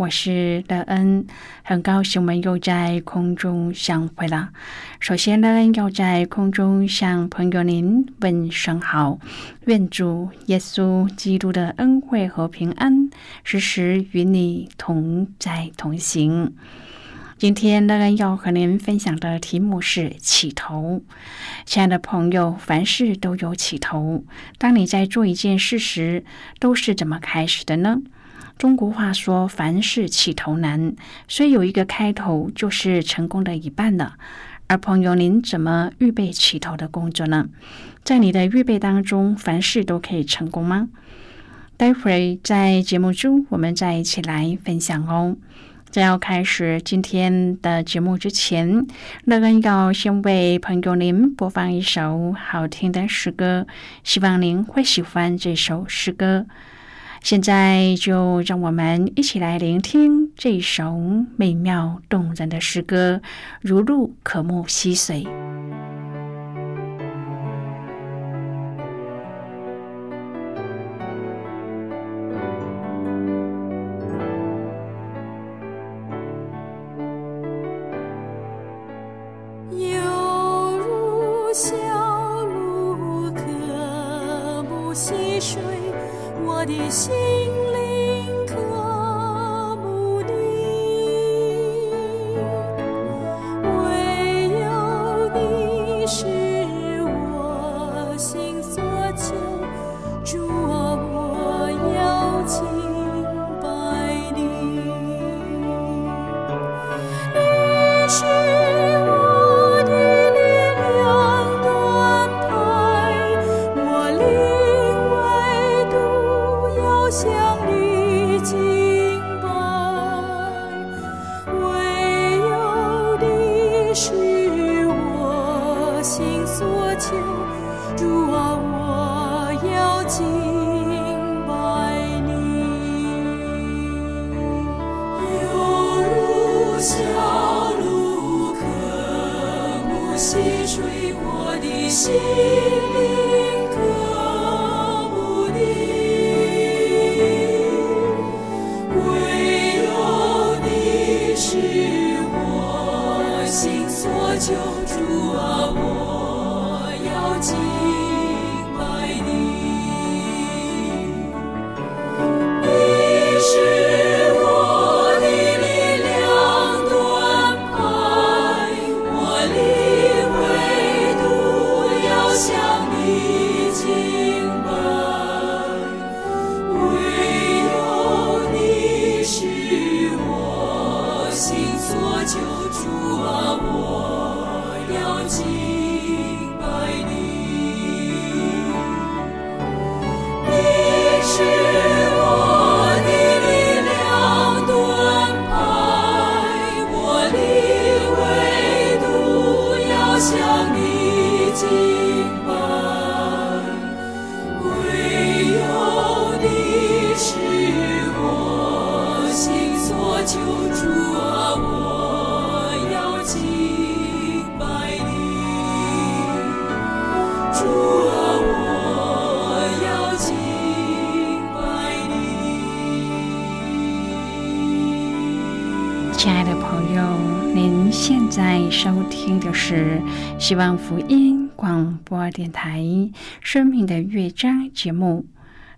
我是乐恩，很高兴我们又在空中相会了。首先，乐恩要在空中向朋友您问声好，愿主耶稣基督的恩惠和平安时时与你同在同行。今天，乐恩要和您分享的题目是起头。亲爱的朋友，凡事都有起头。当你在做一件事时，都是怎么开始的呢？中国话说：“凡事起头难，所以有一个开头就是成功的一半了。”而朋友，您怎么预备起头的工作呢？在你的预备当中，凡事都可以成功吗？待会儿在节目中，我们再一起来分享哦。在要开始今天的节目之前，乐恩要先为朋友您播放一首好听的诗歌，希望您会喜欢这首诗歌。现在就让我们一起来聆听这首美妙动人的诗歌，如露可沐溪水。现在收听的是希望福音广播电台《生命的乐章》节目，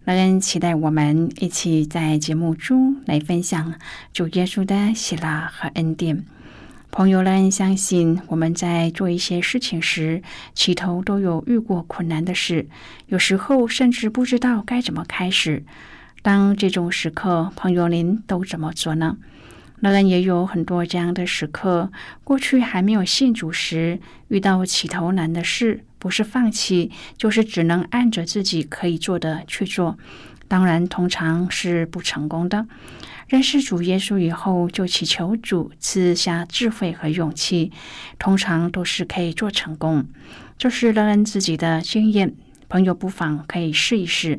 乐恩期待我们一起在节目中来分享主耶稣的喜乐和恩典。朋友们相信，我们在做一些事情时，起头都有遇过困难的事，有时候甚至不知道该怎么开始。当这种时刻，朋友您都怎么做呢？乐恩也有很多这样的时刻。过去还没有信主时，遇到起头难的事，不是放弃，就是只能按着自己可以做的去做。当然，通常是不成功的。认识主耶稣以后，就祈求主赐下智慧和勇气，通常都是可以做成功。这是乐恩自己的经验，朋友不妨可以试一试。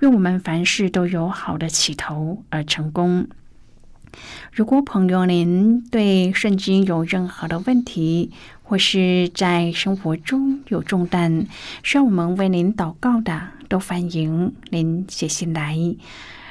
愿我们凡事都有好的起头而成功。如果朋友您对圣经有任何的问题，或是在生活中有重担需要我们为您祷告的，都欢迎您写信来。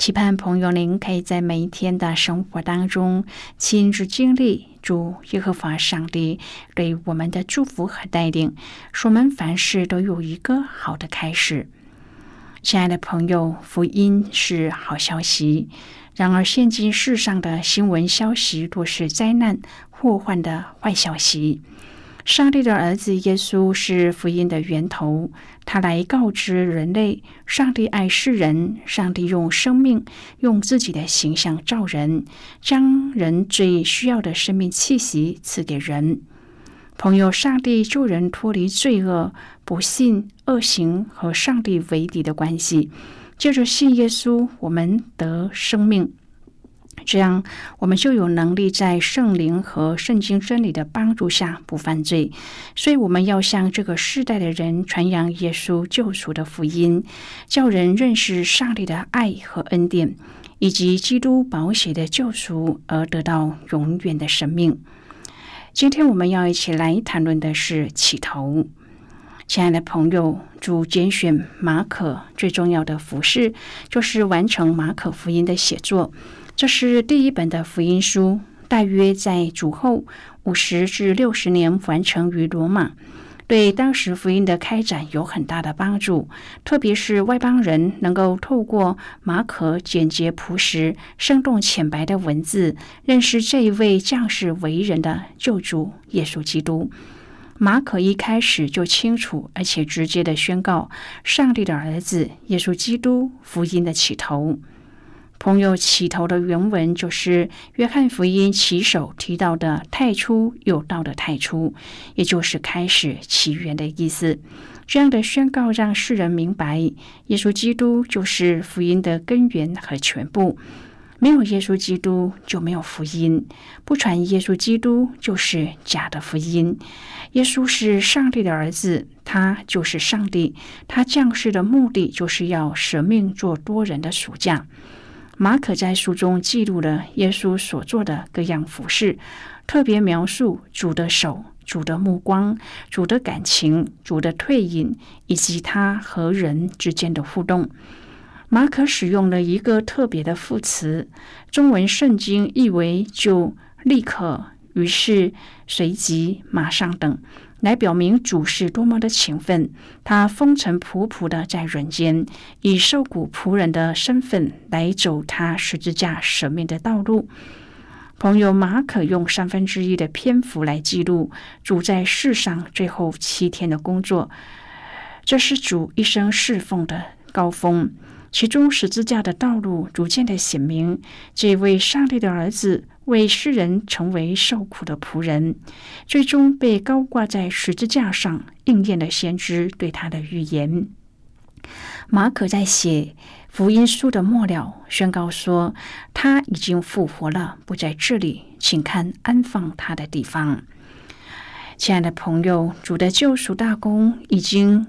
期盼朋友您可以在每一天的生活当中亲自经历主耶和华上帝对我们的祝福和带领，使我们凡事都有一个好的开始。亲爱的朋友，福音是好消息。然而，现今世上的新闻消息多是灾难、祸患的坏消息。上帝的儿子耶稣是福音的源头，他来告知人类：上帝爱世人，上帝用生命、用自己的形象造人，将人最需要的生命气息赐给人。朋友，上帝救人脱离罪恶、不信、恶行和上帝为敌的关系，借着信耶稣，我们得生命。这样，我们就有能力在圣灵和圣经真理的帮助下不犯罪。所以，我们要向这个世代的人传扬耶稣救赎的福音，叫人认识上帝的爱和恩典，以及基督宝血的救赎，而得到永远的生命。今天我们要一起来谈论的是起头。亲爱的朋友，主拣选马可最重要的服饰，就是完成马可福音的写作。这是第一本的福音书，大约在主后五十至六十年完成于罗马，对当时福音的开展有很大的帮助。特别是外邦人能够透过马可简洁朴实、生动浅白的文字，认识这一位将士为人的救主耶稣基督。马可一开始就清楚而且直接的宣告上帝的儿子耶稣基督福音的起头。朋友起头的原文就是《约翰福音》起手提到的“太初有道”的“太初”，也就是开始起源的意思。这样的宣告让世人明白，耶稣基督就是福音的根源和全部。没有耶稣基督，就没有福音；不传耶稣基督，就是假的福音。耶稣是上帝的儿子，他就是上帝。他降世的目的，就是要舍命做多人的赎价。马可在书中记录了耶稣所做的各样服饰，特别描述主的手、主的目光、主的感情、主的退隐，以及他和人之间的互动。马可使用了一个特别的副词，中文圣经译为“就”“立刻”“于是”“随即”“马上”等。来表明主是多么的勤奋，他风尘仆仆的在人间，以受苦仆人的身份来走他十字架舍命的道路。朋友马可用三分之一的篇幅来记录主在世上最后七天的工作，这是主一生侍奉的高峰。其中十字架的道路逐渐的显明，这位上帝的儿子为世人成为受苦的仆人，最终被高挂在十字架上，应验了先知对他的预言。马可在写福音书的末了宣告说，他已经复活了，不在这里，请看安放他的地方。亲爱的朋友，主的救赎大功已经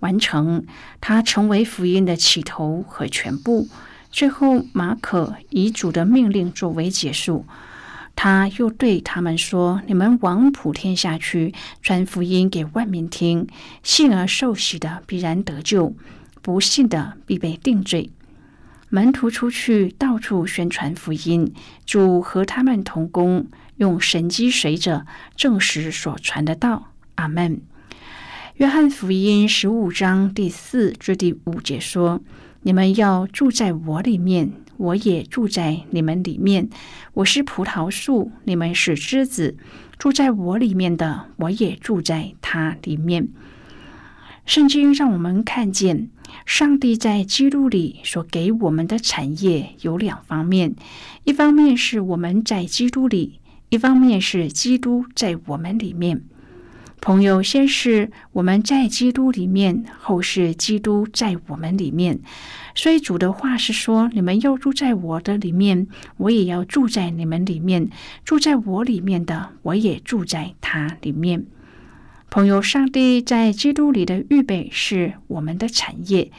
完成，他成为福音的起头和全部。最后，马可以主的命令作为结束，他又对他们说：“你们往普天下去，传福音给万民听。信而受洗的必然得救。”不信的必被定罪。门徒出去到处宣传福音，主和他们同工，用神机随着证实所传的道。阿门。约翰福音十五章第四至第五节说：“你们要住在我里面，我也住在你们里面。我是葡萄树，你们是枝子。住在我里面的，我也住在他里面。”圣经让我们看见。上帝在基督里所给我们的产业有两方面：一方面是我们在基督里，一方面是基督在我们里面。朋友，先是我们在基督里面，后是基督在我们里面。所以主的话是说：你们要住在我的里面，我也要住在你们里面。住在我里面的，我也住在他里面。朋友，上帝在基督里的预备是我们的产业。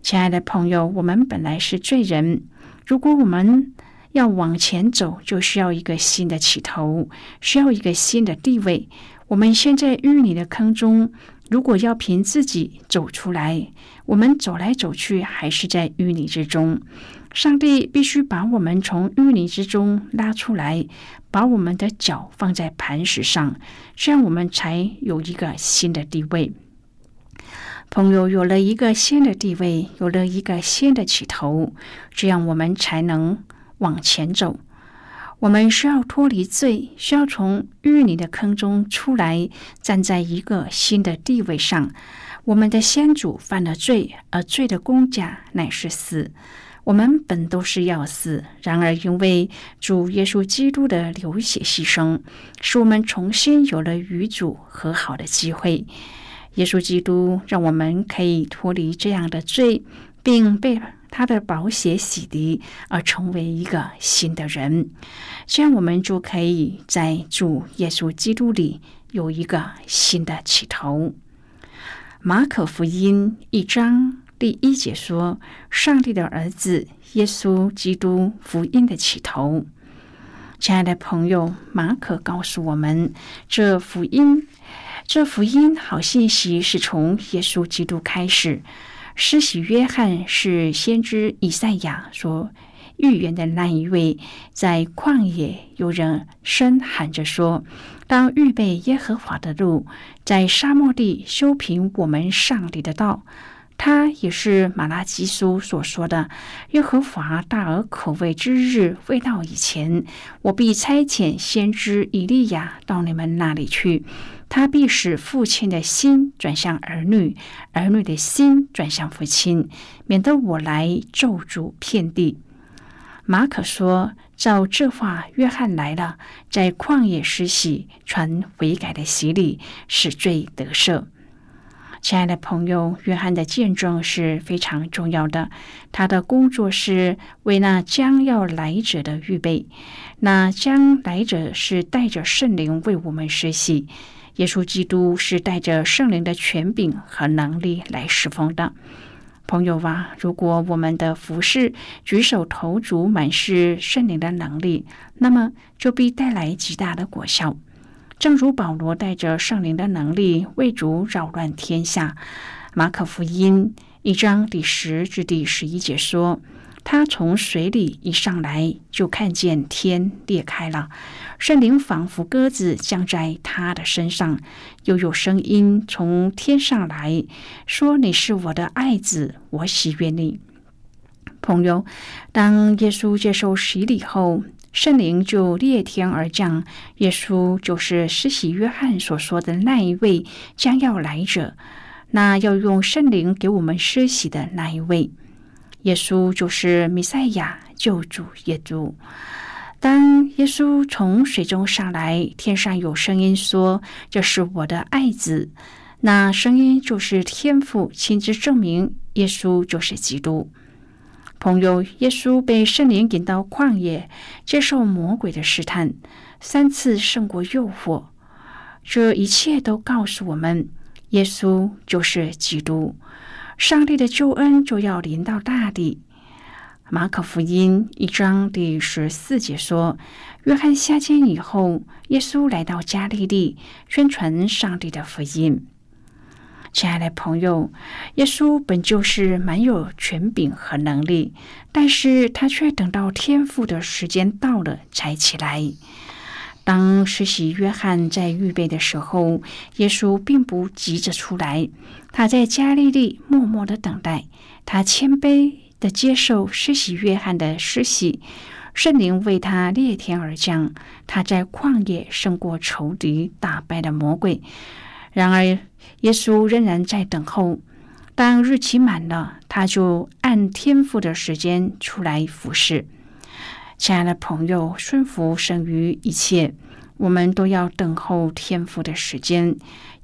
亲爱的朋友，我们本来是罪人，如果我们要往前走，就需要一个新的起头，需要一个新的地位。我们现在淤泥的坑中，如果要凭自己走出来，我们走来走去还是在淤泥之中。上帝必须把我们从淤泥之中拉出来，把我们的脚放在磐石上，这样我们才有一个新的地位。朋友有了一个新的地位，有了一个新的起头，这样我们才能往前走。我们需要脱离罪，需要从淤泥的坑中出来，站在一个新的地位上。我们的先祖犯了罪，而罪的公价乃是死。我们本都是要死，然而因为主耶稣基督的流血牺牲，使我们重新有了与主和好的机会。耶稣基督让我们可以脱离这样的罪，并被他的宝血洗涤，而成为一个新的人。这样，我们就可以在主耶稣基督里有一个新的起头。马可福音一章。第一节说：“上帝的儿子耶稣基督福音的起头。”亲爱的朋友，马可告诉我们，这福音，这福音好信息是从耶稣基督开始。施洗约翰是先知以赛亚所预言的那一位，在旷野有人声喊着说：“当预备耶和华的路，在沙漠地修平我们上帝的道。”他也是马拉基书所说的：“耶和华大而可畏之日未到以前，我必差遣先知以利亚到你们那里去。他必使父亲的心转向儿女，儿女的心转向父亲，免得我来咒诅遍地。”马可说：“照这话，约翰来了，在旷野施洗，传悔改的洗礼，使罪得赦。”亲爱的朋友，约翰的见证是非常重要的。他的工作是为那将要来者的预备。那将来者是带着圣灵为我们实习。耶稣基督是带着圣灵的权柄和能力来侍奉的。朋友啊，如果我们的服饰举手投足满是圣灵的能力，那么就必带来极大的果效。正如保罗带着圣灵的能力为主扰乱天下，马可福音一章第十至第十一节说：“他从水里一上来，就看见天裂开了，圣灵仿佛鸽子降在他的身上，又有声音从天上来说：‘你是我的爱子，我喜悦你。’朋友，当耶稣接受洗礼后。”圣灵就裂天而降，耶稣就是施洗约翰所说的那一位将要来者，那要用圣灵给我们施洗的那一位。耶稣就是弥赛亚救主耶稣。当耶稣从水中上来，天上有声音说：“这是我的爱子。”那声音就是天父亲自证明耶稣就是基督。朋友，耶稣被圣灵引到旷野，接受魔鬼的试探，三次胜过诱惑。这一切都告诉我们，耶稣就是基督，上帝的救恩就要临到大地。马可福音一章第十四节说：“约翰下监以后，耶稣来到加利利，宣传上帝的福音。”亲爱的朋友，耶稣本就是蛮有权柄和能力，但是他却等到天父的时间到了才起来。当实习约翰在预备的时候，耶稣并不急着出来，他在加利利默默的等待，他谦卑。的接受施洗约翰的施洗，圣灵为他裂天而降，他在旷野胜过仇敌，打败了魔鬼。然而，耶稣仍然在等候。当日期满了，他就按天父的时间出来服侍。亲爱的朋友，顺服胜于一切，我们都要等候天父的时间。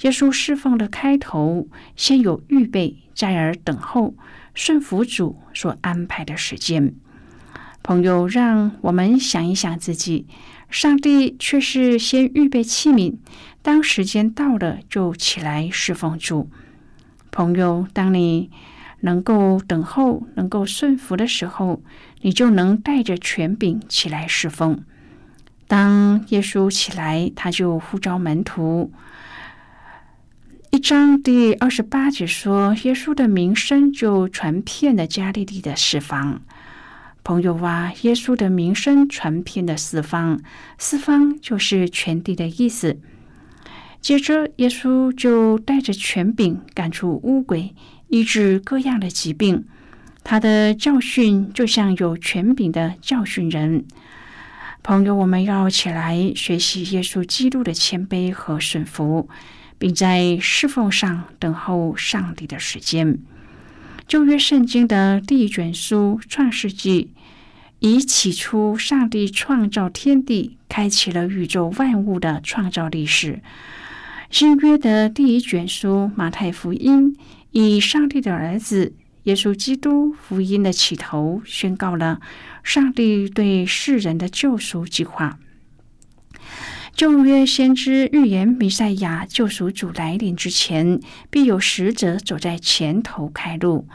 耶稣释放的开头，先有预备，再而等候。顺服主所安排的时间，朋友，让我们想一想自己，上帝却是先预备器皿，当时间到了就起来侍奉主。朋友，当你能够等候、能够顺服的时候，你就能带着权柄起来侍奉。当耶稣起来，他就呼召门徒。一章第二十八节说，耶稣的名声就传遍了加利利的四方。朋友啊，耶稣的名声传遍了四方，四方就是全地的意思。接着，耶稣就带着权柄赶出污鬼，医治各样的疾病。他的教训就像有权柄的教训人。朋友，我们要起来学习耶稣基督的谦卑和顺服。并在侍奉上等候上帝的时间。旧约圣经的第一卷书《创世纪》，以起初上帝创造天地，开启了宇宙万物的创造历史。新约的第一卷书《马太福音》，以上帝的儿子耶稣基督福音的起头，宣告了上帝对世人的救赎计划。旧约先知预言弥赛亚救赎主来临之前，必有使者走在前头开路。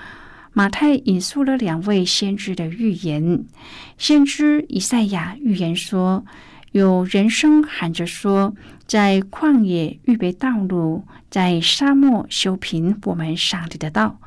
马太引述了两位先知的预言。先知以赛亚预言说：“有人声喊着说，在旷野预备道路，在沙漠修平我们上帝的道。”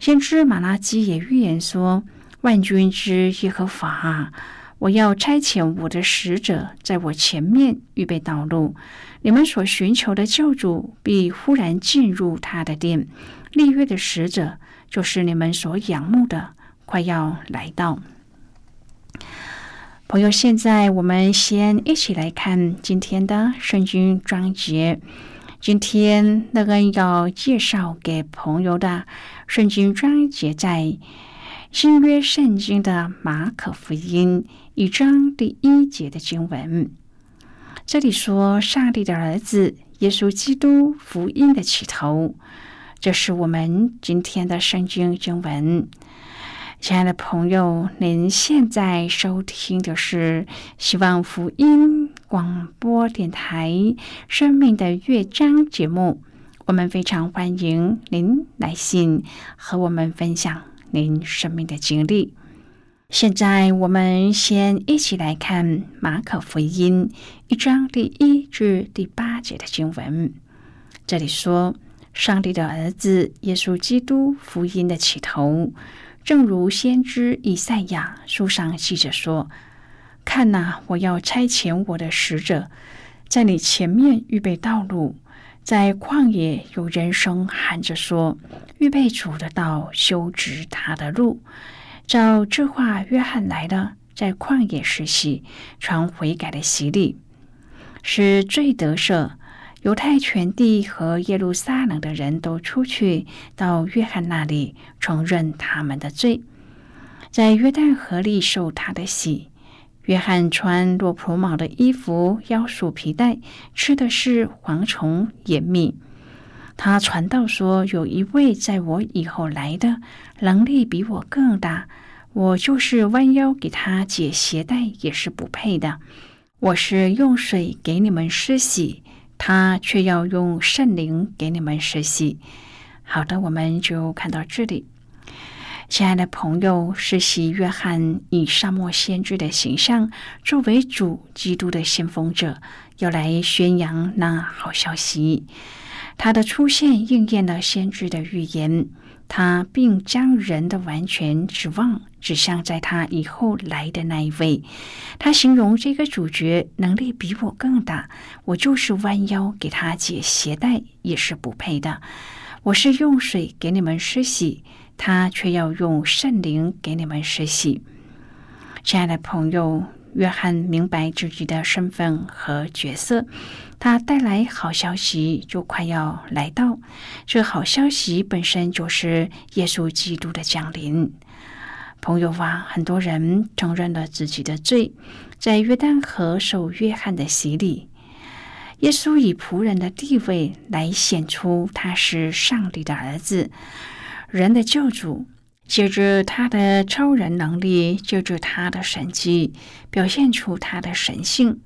先知马拉基也预言说：“万军之耶和华。”我要差遣我的使者在我前面预备道路，你们所寻求的救主必忽然进入他的殿。立约的使者就是你们所仰慕的，快要来到。朋友，现在我们先一起来看今天的圣经章节。今天那个要介绍给朋友的圣经章节在。新约圣经的马可福音一章第一节的经文，这里说：“上帝的儿子耶稣基督福音的起头。”这是我们今天的圣经经文。亲爱的朋友，您现在收听的是希望福音广播电台《生命的乐章》节目。我们非常欢迎您来信和我们分享。您生命的经历。现在，我们先一起来看马可福音一章第一至第八节的经文。这里说：“上帝的儿子耶稣基督福音的起头，正如先知以赛亚书上记着说：‘看哪，我要差遣我的使者，在你前面预备道路。’”在旷野，有人声喊着说：“预备主的道，修直他的路。”照这话，约翰来了，在旷野实习，传悔改的洗礼，是最得赦。犹太全地和耶路撒冷的人都出去到约翰那里，承认他们的罪，在约旦河里受他的洗。约翰穿洛普毛的衣服，腰束皮带，吃的是蝗虫野蜜。他传道说：“有一位在我以后来的，能力比我更大，我就是弯腰给他解鞋带也是不配的。我是用水给你们施洗，他却要用圣灵给你们施洗。好的，我们就看到这里。亲爱的朋友，施洗约翰以沙漠先知的形象作为主基督的先锋者，要来宣扬那好消息。他的出现应验了先知的预言。他并将人的完全指望指向在他以后来的那一位。他形容这个主角能力比我更大，我就是弯腰给他解鞋带也是不配的。我是用水给你们施洗，他却要用圣灵给你们施洗。亲爱的朋友。约翰明白自己的身份和角色，他带来好消息就快要来到。这好消息本身就是耶稣基督的降临。朋友啊，很多人承认了自己的罪，在约旦河受约翰的洗礼。耶稣以仆人的地位来显出他是上帝的儿子，人的救主。借着他的超人能力，借着他的神迹，表现出他的神性。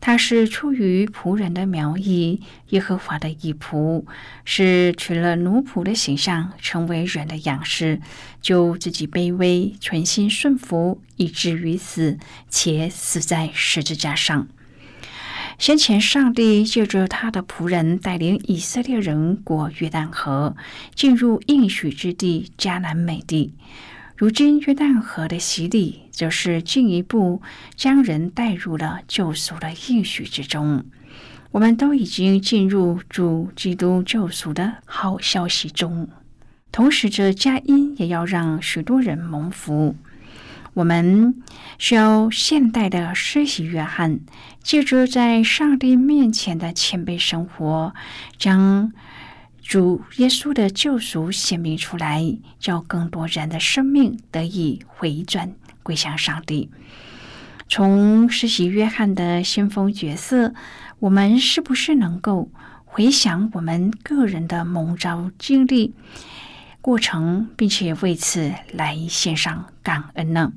他是出于仆人的苗裔，耶和华的义仆，是取了奴仆的形象，成为人的样式，就自己卑微，存心顺服，以至于死，且死在十字架上。先前，上帝借着他的仆人带领以色列人过约旦河，进入应许之地迦南美地。如今，约旦河的洗礼，则是进一步将人带入了救赎的应许之中。我们都已经进入主基督救赎的好消息中，同时，这佳音也要让许多人蒙福。我们需要现代的施洗约翰，借助在上帝面前的谦卑生活，将主耶稣的救赎显明出来，叫更多人的生命得以回转归向上帝。从施洗约翰的先锋角色，我们是不是能够回想我们个人的蒙召经历过程，并且为此来献上感恩呢？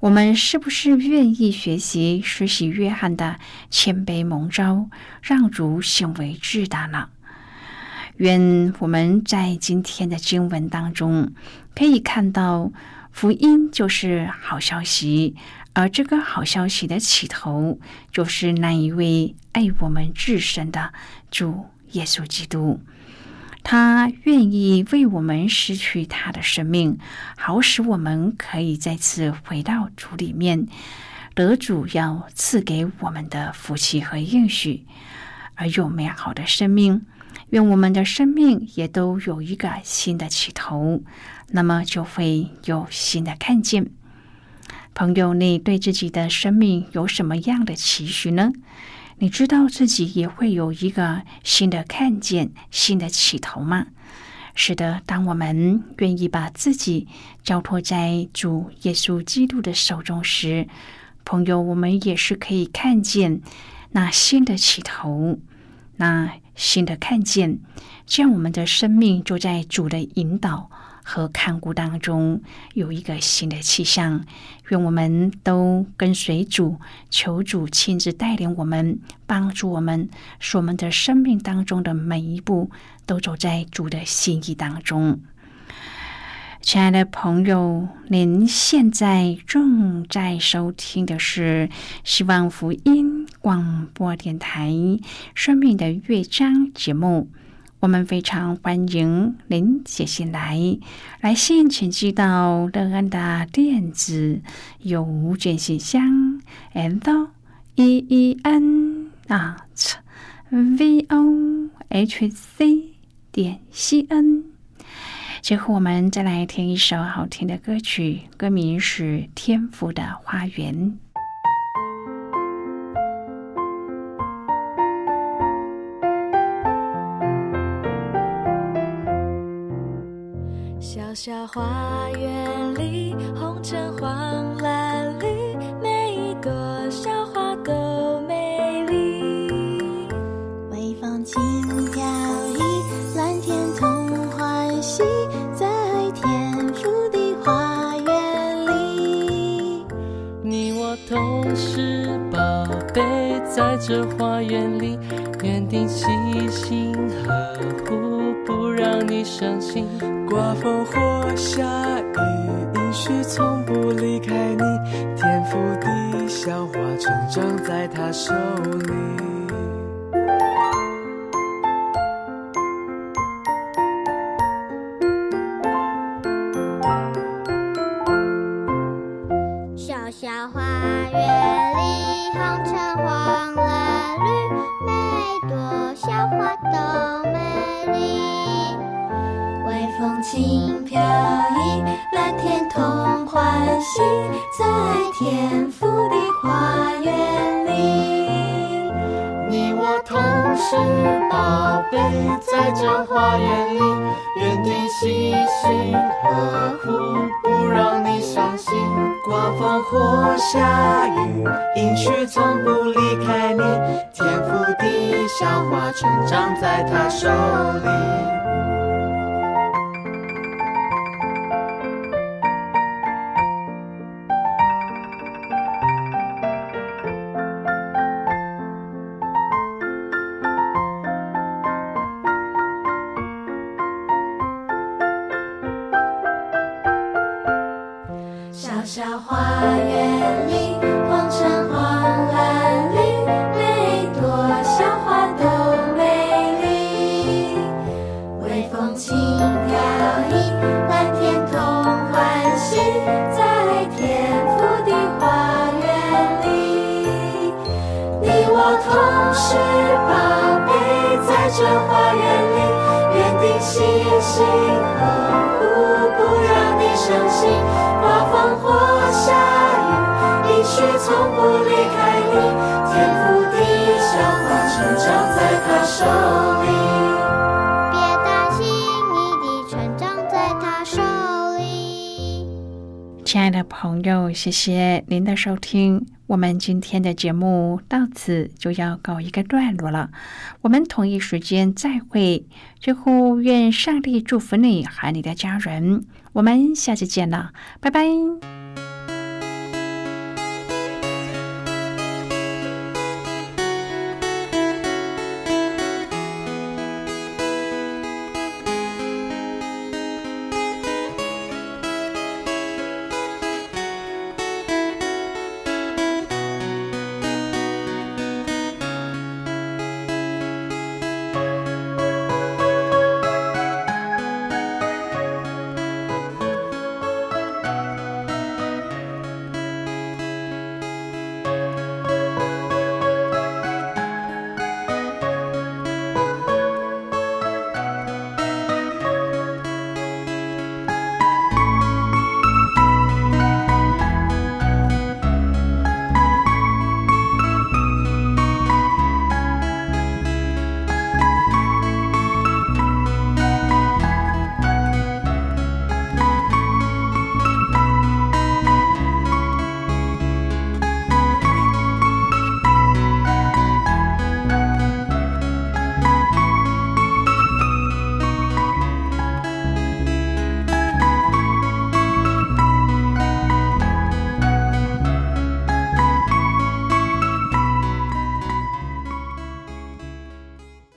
我们是不是愿意学习实习约翰的谦卑蒙召，让主行为至大呢？愿我们在今天的经文当中可以看到，福音就是好消息，而这个好消息的起头，就是那一位爱我们至深的主耶稣基督。他愿意为我们失去他的生命，好使我们可以再次回到主里面，得主要赐给我们的福气和应许，而有美好的生命。愿我们的生命也都有一个新的起头，那么就会有新的看见。朋友，你对自己的生命有什么样的期许呢？你知道自己也会有一个新的看见、新的起头吗？是的，当我们愿意把自己交托在主耶稣基督的手中时，朋友，我们也是可以看见那新的起头，那新的看见，这样我们的生命就在主的引导。和看顾当中有一个新的气象，愿我们都跟随主，求主亲自带领我们，帮助我们，使我们的生命当中的每一步都走在主的心意当中。亲爱的朋友，您现在正在收听的是希望福音广播电台《生命的乐章》节目。我们非常欢迎您写信来，来信请寄到乐安的电子邮件信箱，and e e n，at v o h c 点 c n。最后，我们再来听一首好听的歌曲，歌名是《天赋的花园》。小小花这花园里，园丁细心呵护，不让你伤心。刮风或下雨，应许从不离开你。天赋地小花，成长在他手里。朋友，谢谢您的收听。我们今天的节目到此就要告一个段落了，我们同一时间再会。最后，愿上帝祝福你和你的家人。我们下期见了，拜拜。